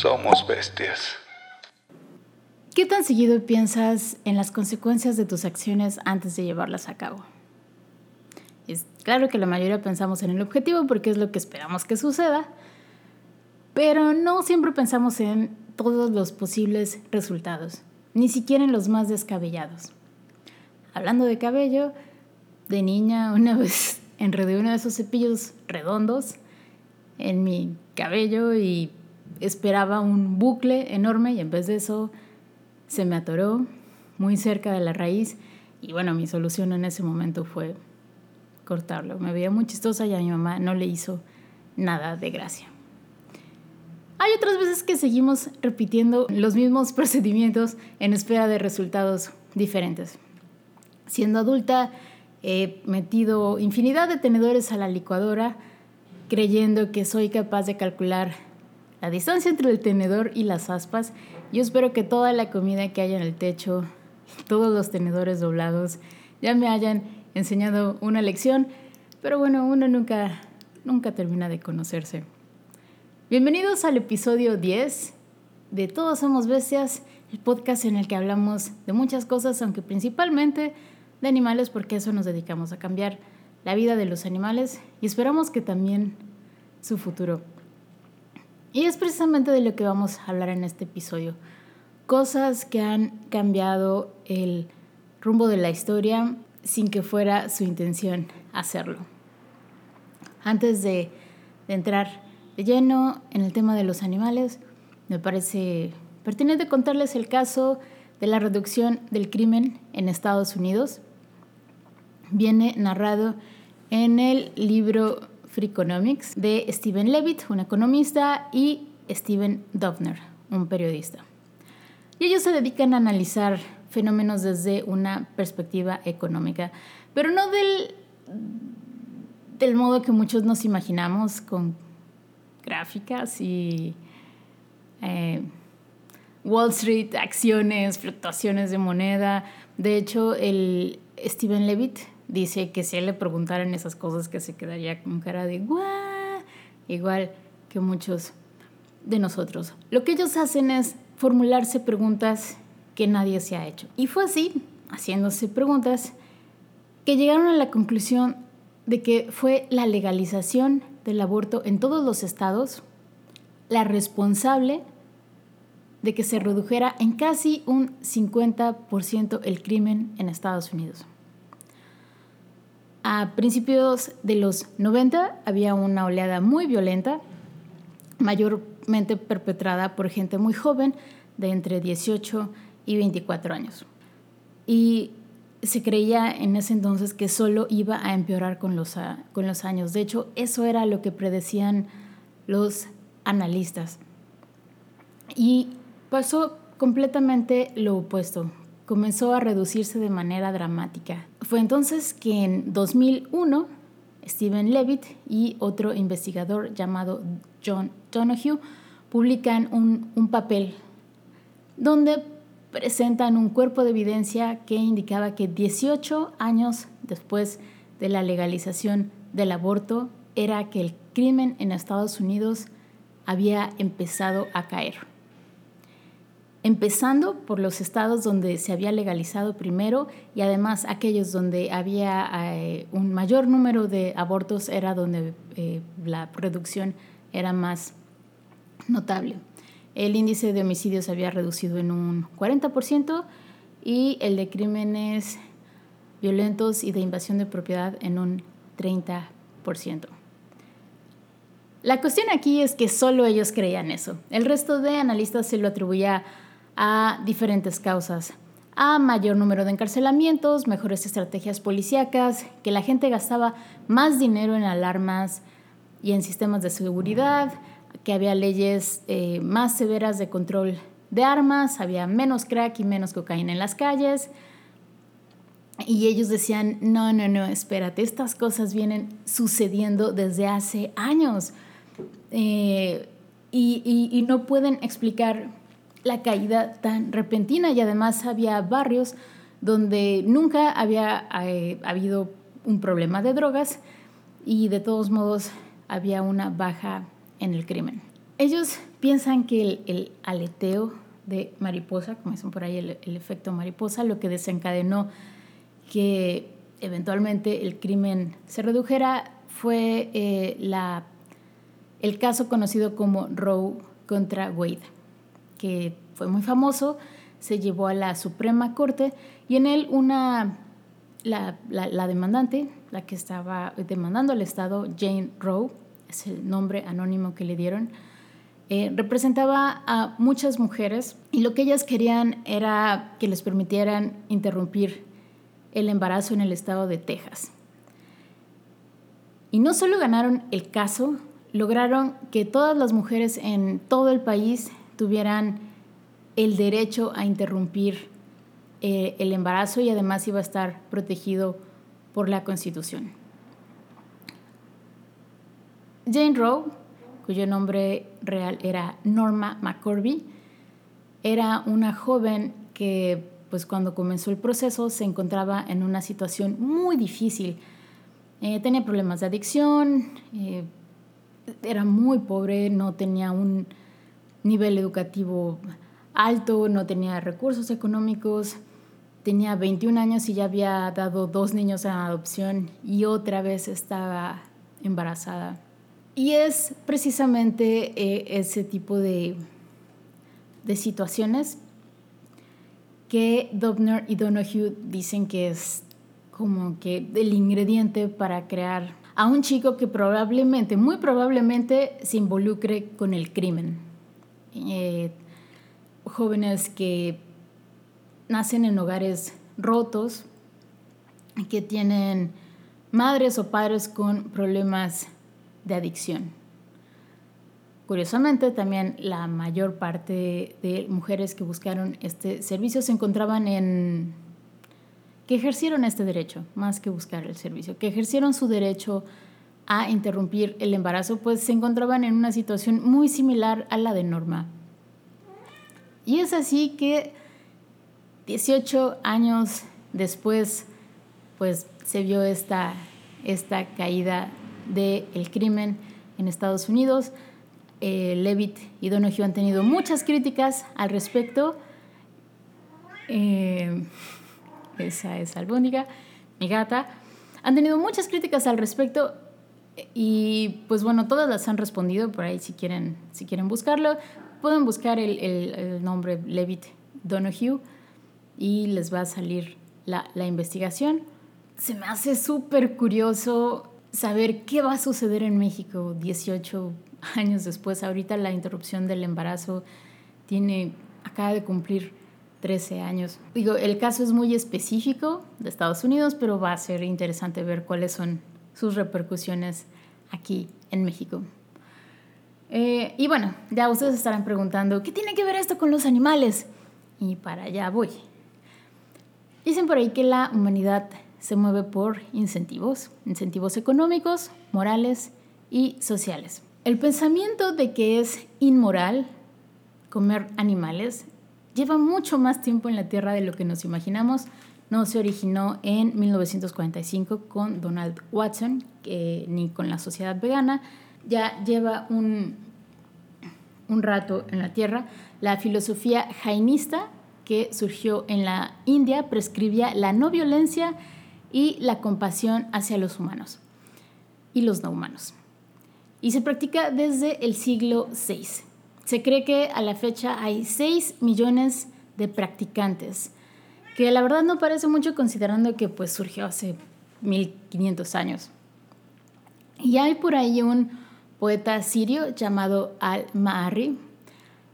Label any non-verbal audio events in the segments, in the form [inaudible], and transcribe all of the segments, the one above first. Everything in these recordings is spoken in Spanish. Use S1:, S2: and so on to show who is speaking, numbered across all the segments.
S1: Somos bestias.
S2: ¿Qué tan seguido piensas en las consecuencias de tus acciones antes de llevarlas a cabo? Es claro que la mayoría pensamos en el objetivo porque es lo que esperamos que suceda, pero no siempre pensamos en todos los posibles resultados, ni siquiera en los más descabellados. Hablando de cabello, de niña [laughs] una vez enredé uno de esos cepillos redondos en mi cabello y esperaba un bucle enorme y en vez de eso se me atoró muy cerca de la raíz y bueno, mi solución en ese momento fue cortarlo. Me veía muy chistosa y a mi mamá no le hizo nada de gracia. Hay otras veces que seguimos repitiendo los mismos [laughs] procedimientos en espera de resultados diferentes. Siendo adulta, he metido infinidad de tenedores a la licuadora creyendo que soy capaz de calcular la distancia entre el tenedor y las aspas. Yo espero que toda la comida que haya en el techo, todos los tenedores doblados, ya me hayan enseñado una lección, pero bueno, uno nunca, nunca termina de conocerse. Bienvenidos al episodio 10 de Todos Somos Bestias, el podcast en el que hablamos de muchas cosas, aunque principalmente de animales, porque eso nos dedicamos a cambiar la vida de los animales y esperamos que también su futuro. Y es precisamente de lo que vamos a hablar en este episodio. Cosas que han cambiado el rumbo de la historia sin que fuera su intención hacerlo. Antes de, entrar de lleno en el tema de los animales, me parece pertinente contarles el caso de la reducción del crimen en Estados Unidos. Viene narrado en el libro Freakonomics de Steven Levitt, un economista, y Steven Dovner, un periodista. Y ellos se dedican a analizar fenómenos desde una perspectiva económica, pero no del, del modo que muchos nos imaginamos, con gráficas y eh, Wall Street, acciones, fluctuaciones de moneda. De hecho, el Steven Levitt dice que si él le preguntaran esas cosas que se quedaría con cara de ¡guau! Igual que muchos de nosotros. Lo que ellos hacen es formularse preguntas que nadie se ha hecho. Y fue así, haciéndose preguntas, que llegaron a la conclusión de que fue la legalización del aborto en todos los estados la responsable de que se redujera en casi un 50% el crimen en Estados Unidos. A principios de los 90 había una oleada muy violenta, mayormente perpetrada por gente muy joven, de entre 18 y 24 años. Y se creía en ese entonces que solo iba a empeorar con los, con los años. De hecho, eso era lo que predecían los analistas. Y pasó completamente lo opuesto comenzó a reducirse de manera dramática. Fue entonces que en 2001 Steven Levitt y otro investigador llamado John Donoghue publican un, un papel donde presentan un cuerpo de evidencia que indicaba que 18 años después de la legalización del aborto era que el crimen en Estados Unidos había empezado a caer empezando por los estados donde se había legalizado primero y además aquellos donde había eh, un mayor número de abortos era donde eh, la producción era más notable. El índice de homicidios se había reducido en un 40% y el de crímenes violentos y de invasión de propiedad en un 30%. La cuestión aquí es que solo ellos creían eso. El resto de analistas se lo atribuía a diferentes causas, a mayor número de encarcelamientos, mejores estrategias policíacas, que la gente gastaba más dinero en alarmas y en sistemas de seguridad, que había leyes eh, más severas de control de armas, había menos crack y menos cocaína en las calles. Y ellos decían, no, no, no, espérate, estas cosas vienen sucediendo desde hace años eh, y no pueden explicar la caída tan repentina y además había barrios donde nunca había eh, habido un problema de drogas y de todos modos había una baja en el crimen. Ellos piensan que el, aleteo de mariposa, como dicen por ahí el, efecto mariposa, lo que desencadenó que eventualmente el crimen se redujera fue eh, la, el caso conocido como Roe contra Wade, que fue muy famoso, se llevó a la Suprema Corte y en él una, la, la demandante, la que estaba demandando al Estado, Jane Roe, es el nombre anónimo que le dieron, eh, representaba a muchas mujeres y lo que ellas querían era que les permitieran interrumpir el embarazo en el estado de Texas. Y no solo ganaron el caso, lograron que todas las mujeres en todo el país tuvieran el derecho a interrumpir eh, el embarazo y además iba a estar protegido por la Constitución. Jane Roe, cuyo nombre real era Norma McCorby, era una joven que pues cuando comenzó el proceso se encontraba en una situación muy difícil. Eh, tenía problemas de adicción, eh, era muy pobre, no tenía un nivel educativo alto, no tenía recursos económicos, tenía 21 años y ya había dado dos niños a adopción y otra vez estaba embarazada. Y es precisamente eh, ese tipo de, de situaciones que Dobner y Donoghue dicen que es como que el ingrediente para crear a un chico que probablemente, muy probablemente, se involucre con el crimen. Eh, jóvenes que nacen en hogares rotos, que tienen madres o padres con problemas de adicción. Curiosamente, también la mayor parte de mujeres que buscaron este servicio se encontraban en que ejercieron este derecho, más que buscar el servicio, que ejercieron su derecho a interrumpir el embarazo, pues se encontraban en una situación muy similar a la de Norma. Y es así que 18 años después, pues se vio esta, esta caída del crimen en Estados Unidos. Eh, Levitt y Donoghue han tenido muchas críticas al respecto. Eh, esa es Albóndiga, mi gata. Han tenido muchas críticas al respecto y pues bueno, todas las han respondido por ahí si quieren, si quieren buscarlo. Pueden buscar el, el, nombre Levitt Donoghue y les va a salir la, la investigación. Se me hace súper curioso saber qué va a suceder en México 18 años después. Ahorita la interrupción del embarazo tiene, acaba de cumplir 13 años. Digo, el caso es muy específico de Estados Unidos, pero va a ser interesante ver cuáles son sus repercusiones aquí en México. Eh, y bueno, ya ustedes estarán preguntando, ¿qué tiene que ver esto con los animales? Y para allá voy. Dicen por ahí que la humanidad se mueve por incentivos, incentivos económicos, morales y sociales. El pensamiento de que es inmoral comer animales lleva mucho más tiempo en la Tierra de lo que nos imaginamos. No se originó en 1945 con Donald Watson, ni con la sociedad vegana. Ya lleva un, un rato en la Tierra. La filosofía jainista que surgió en la India prescribía la no violencia y la compasión hacia los humanos y los no humanos. Y se practica desde el siglo VI. Se cree que a la fecha hay 6 millones de practicantes, que la verdad no parece mucho considerando que pues surgió hace 1500 años. Y hay por ahí un poeta sirio llamado Al-Ma'ari.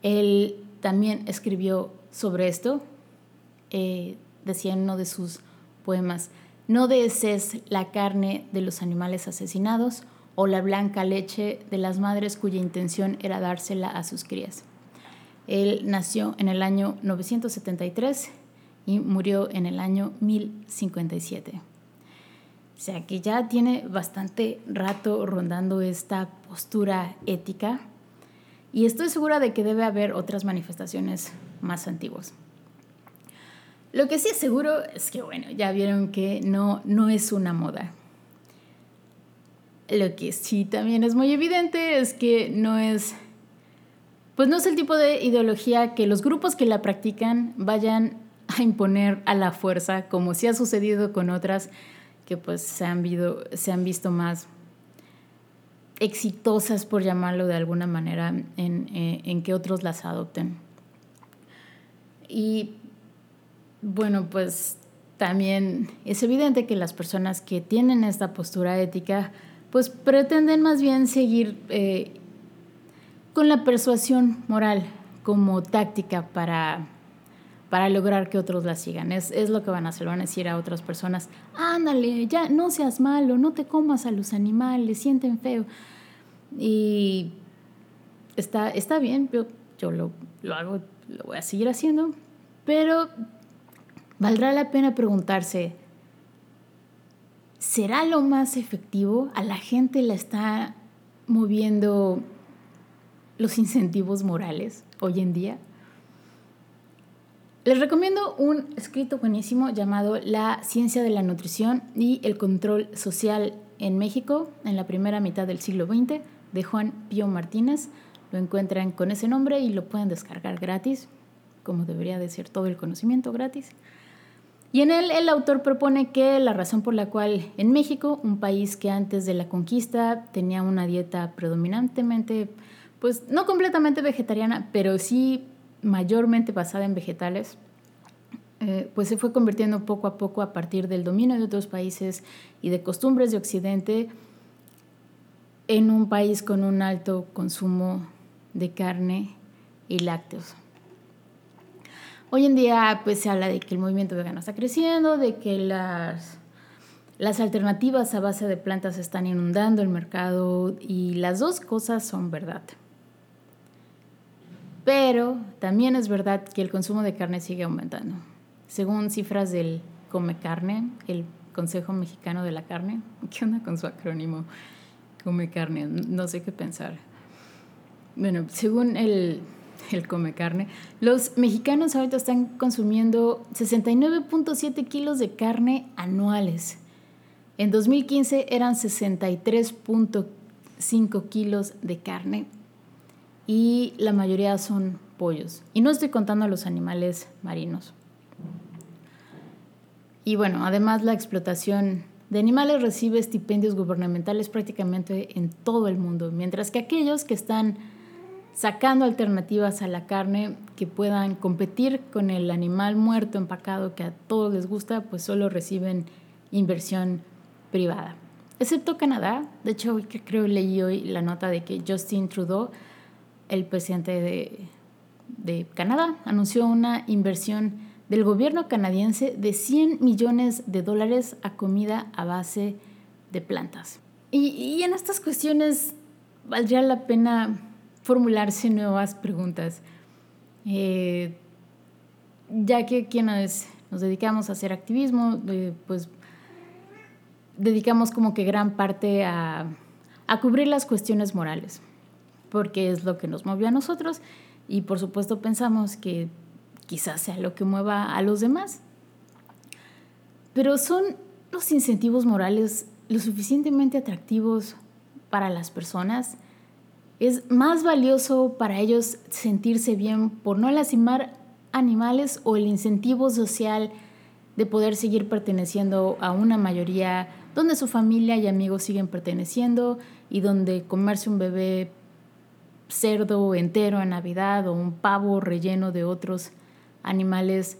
S2: Él también escribió sobre esto, eh, decía en uno de sus poemas, no desees la carne de los animales asesinados o la blanca leche de las madres cuya intención era dársela a sus crías. Él nació en el año 973 y murió en el año 1057. O sea que ya tiene bastante rato rondando esta postura ética y estoy segura de que debe haber otras manifestaciones más antiguas. Lo que sí es seguro es que, bueno, ya vieron que no, no es una moda. Lo que sí también es muy evidente es que no es pues no es el tipo de ideología que los grupos que la practican vayan a imponer a la fuerza, como sí ha sucedido con otras que pues se han, visto más exitosas, por llamarlo de alguna manera, en, eh, en que otros las adopten. Y bueno, pues también es evidente que las personas que tienen esta postura ética, pues pretenden más bien seguir eh, con la persuasión moral como táctica para, para lograr que otros la sigan. Es, es, lo que van a hacer, van a decir a otras personas, ándale, ya no seas malo, no te comas a los animales, sienten feo. Y está, está bien, yo, yo lo, lo hago, lo voy a seguir haciendo, pero valdrá la pena preguntarse, ¿será lo más efectivo? ¿A la gente la está moviendo los incentivos morales hoy en día? Les recomiendo un escrito buenísimo llamado La ciencia de la nutrición y el control social en México en la primera mitad del siglo XX de Juan Pío Martínez. Lo encuentran con ese nombre y lo pueden descargar gratis, como debería de ser todo el conocimiento gratis. Y en él el autor propone que la razón por la cual en México, un país que antes de la conquista tenía una dieta predominantemente, pues no completamente vegetariana, pero sí mayormente basada en vegetales, eh, pues se fue convirtiendo poco a poco a partir del dominio de otros países y de costumbres de Occidente en un país con un alto consumo de carne y lácteos. Hoy en día pues se habla de que el movimiento vegano está creciendo, de que las, las alternativas a base de plantas están inundando el mercado y las dos cosas son verdad. Pero también es verdad que el consumo de carne sigue aumentando. Según cifras del Come Carne, el Consejo Mexicano de la Carne, [laughs] ¿qué onda con su acrónimo? Come Carne, no sé qué pensar. Bueno, según el come carne. Los mexicanos ahorita están consumiendo 69.7 kilos de carne anuales. En 2015 eran 63.5 kilos de carne y la mayoría son pollos. Y no estoy contando a los animales marinos. Y bueno, además la explotación de animales recibe estipendios gubernamentales prácticamente en todo el mundo, mientras que aquellos que están sacando alternativas a la carne que puedan competir con el animal muerto empacado que a todos les gusta, pues solo reciben inversión privada. Excepto Canadá, de hecho creo leí hoy la nota de que Justin Trudeau, el presidente de, Canadá, anunció una inversión del gobierno canadiense de 100 millones de dólares a comida a base de plantas. Y, en estas cuestiones valdría la pena formularse nuevas preguntas. Eh, ya que quienes nos dedicamos a hacer activismo, eh, pues dedicamos como que gran parte a cubrir las cuestiones morales, porque es lo que nos movió a nosotros y por supuesto pensamos que quizás sea lo que mueva a los demás. Pero son los incentivos morales lo suficientemente atractivos para las personas es más valioso para ellos sentirse bien por no lastimar animales o el incentivo social de poder seguir perteneciendo a una mayoría donde su familia y amigos siguen perteneciendo y donde comerse un bebé cerdo entero en Navidad o un pavo relleno de otros animales,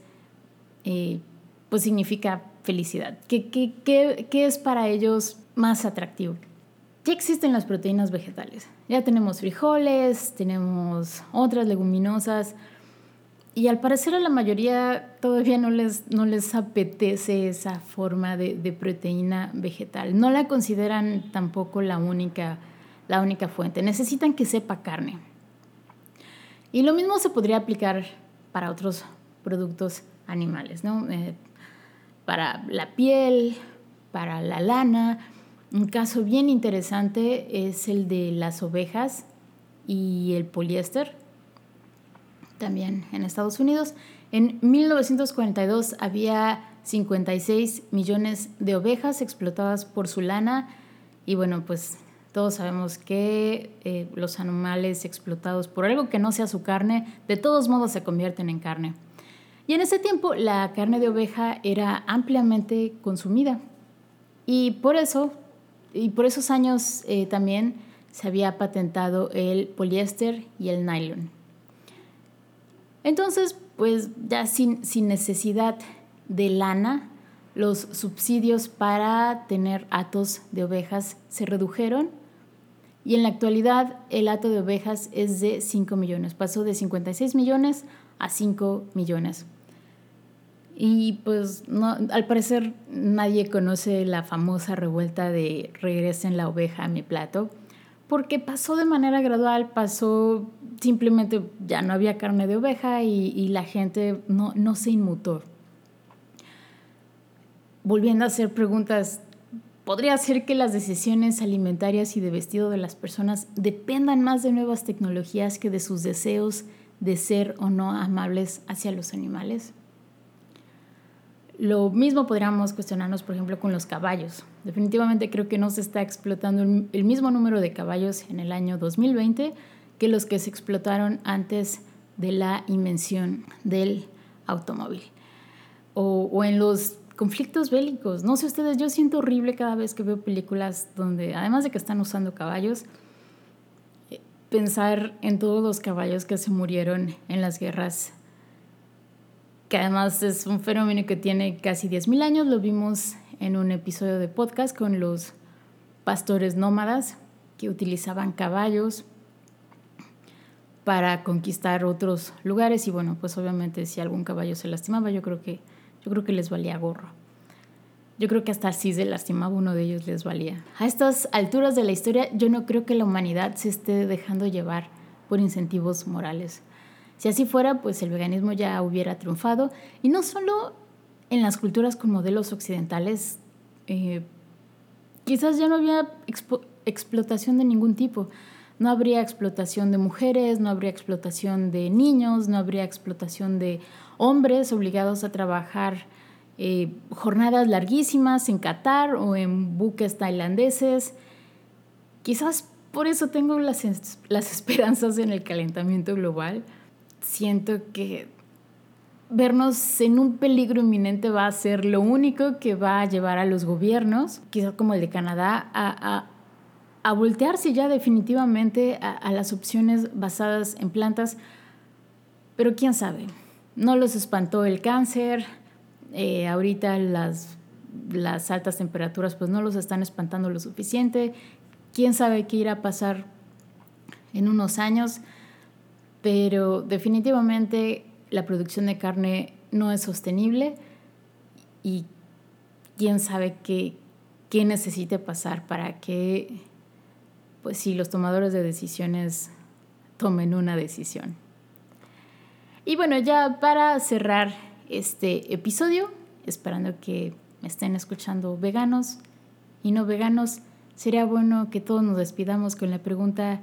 S2: eh, pues significa felicidad. ¿Qué, es para ellos más atractivo? Ya existen las proteínas vegetales. Ya tenemos frijoles, tenemos otras leguminosas. Y al parecer a la mayoría todavía no les, no les apetece esa forma de, de, proteína vegetal. No la consideran tampoco la única, la única fuente. Necesitan que sepa carne. Y lo mismo se podría aplicar para otros productos animales, ¿no? Eh, para la piel, para la lana un caso bien interesante es el de las ovejas y el poliéster, también en Estados Unidos. En 1942 había 56 millones de ovejas explotadas por su lana y bueno, pues Todos sabemos que eh, los animales explotados por algo que no sea su carne, de todos modos se convierten en carne. Y en ese tiempo la carne de oveja era ampliamente consumida. Y por eso, y por esos años eh, también se había patentado el poliéster y el nylon. Entonces, pues ya sin, sin necesidad de lana, los subsidios para tener atos de ovejas se redujeron y en la actualidad el hato de ovejas es de 5 millones, pasó de 56 millones a 5 millones. Y pues no, al parecer nadie conoce la famosa revuelta de regresen la oveja a mi plato, porque pasó de manera gradual, pasó simplemente ya no había carne de oveja y, y la gente no, no se inmutó. Volviendo a hacer preguntas Podría ser que las decisiones alimentarias y de vestido de las personas dependan más de nuevas tecnologías que de sus deseos de ser o no amables hacia los animales. Lo mismo podríamos cuestionarnos, por ejemplo, con los caballos. Definitivamente creo que no se está explotando el mismo número de caballos en el año 2020 que los que se explotaron antes de la invención del automóvil. O, o en los conflictos bélicos. No sé ustedes, yo siento horrible cada vez que veo películas donde, además de que están usando caballos, eh, pensar en todos los caballos que se murieron en las guerras, que además es un fenómeno que tiene casi 10.000 años, lo vimos en un episodio de podcast con los pastores nómadas que utilizaban caballos para conquistar otros lugares y bueno, pues obviamente si algún caballo se lastimaba, yo creo que yo creo que les valía gorro. Yo creo que hasta si se lastimaba uno de ellos les valía. A estas alturas de la historia, yo no creo que la humanidad se esté dejando llevar por incentivos morales. Si así fuera, pues el veganismo ya hubiera triunfado. Y no solo en las culturas con modelos occidentales, eh, quizás ya no había explotación de ningún tipo. No habría explotación de mujeres, no habría explotación de niños, no habría explotación de hombres obligados a trabajar eh, jornadas larguísimas en Qatar o en buques tailandeses. Quizás por eso tengo las, las [laughs] esperanzas en el calentamiento global. Siento que vernos en un peligro inminente va a ser lo único que va a llevar a los gobiernos, quizás como el de Canadá, a, a, voltearse ya definitivamente a, a, las opciones basadas en plantas. Pero quién sabe, no los espantó el cáncer, eh, ahorita las, las altas temperaturas pues no los están espantando lo suficiente, quién sabe qué irá a pasar en unos años, pero definitivamente la producción de carne no es sostenible y quién sabe qué, qué necesite pasar para que, pues si los tomadores de decisiones tomen una decisión. Y bueno, ya para cerrar este episodio, esperando que me estén escuchando veganos y no veganos, sería bueno que todos nos despidamos con la pregunta,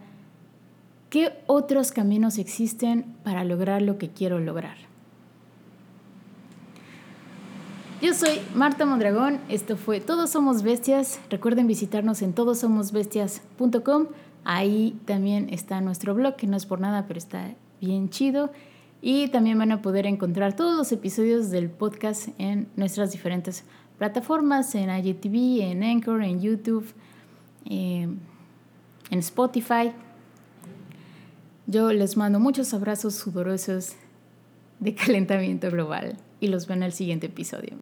S2: ¿qué otros caminos existen para lograr lo que quiero lograr? Yo soy Marta Mondragón, esto fue Todos Somos Bestias. Recuerden visitarnos en todosomosbestias.com. Ahí también está nuestro blog, que no es por nada, pero está bien chido. Y también van a poder encontrar todos los episodios del podcast en nuestras diferentes plataformas, en IGTV, en Anchor, en YouTube, eh, en Spotify. Yo les mando muchos abrazos sudorosos de calentamiento global y los veo en el siguiente episodio.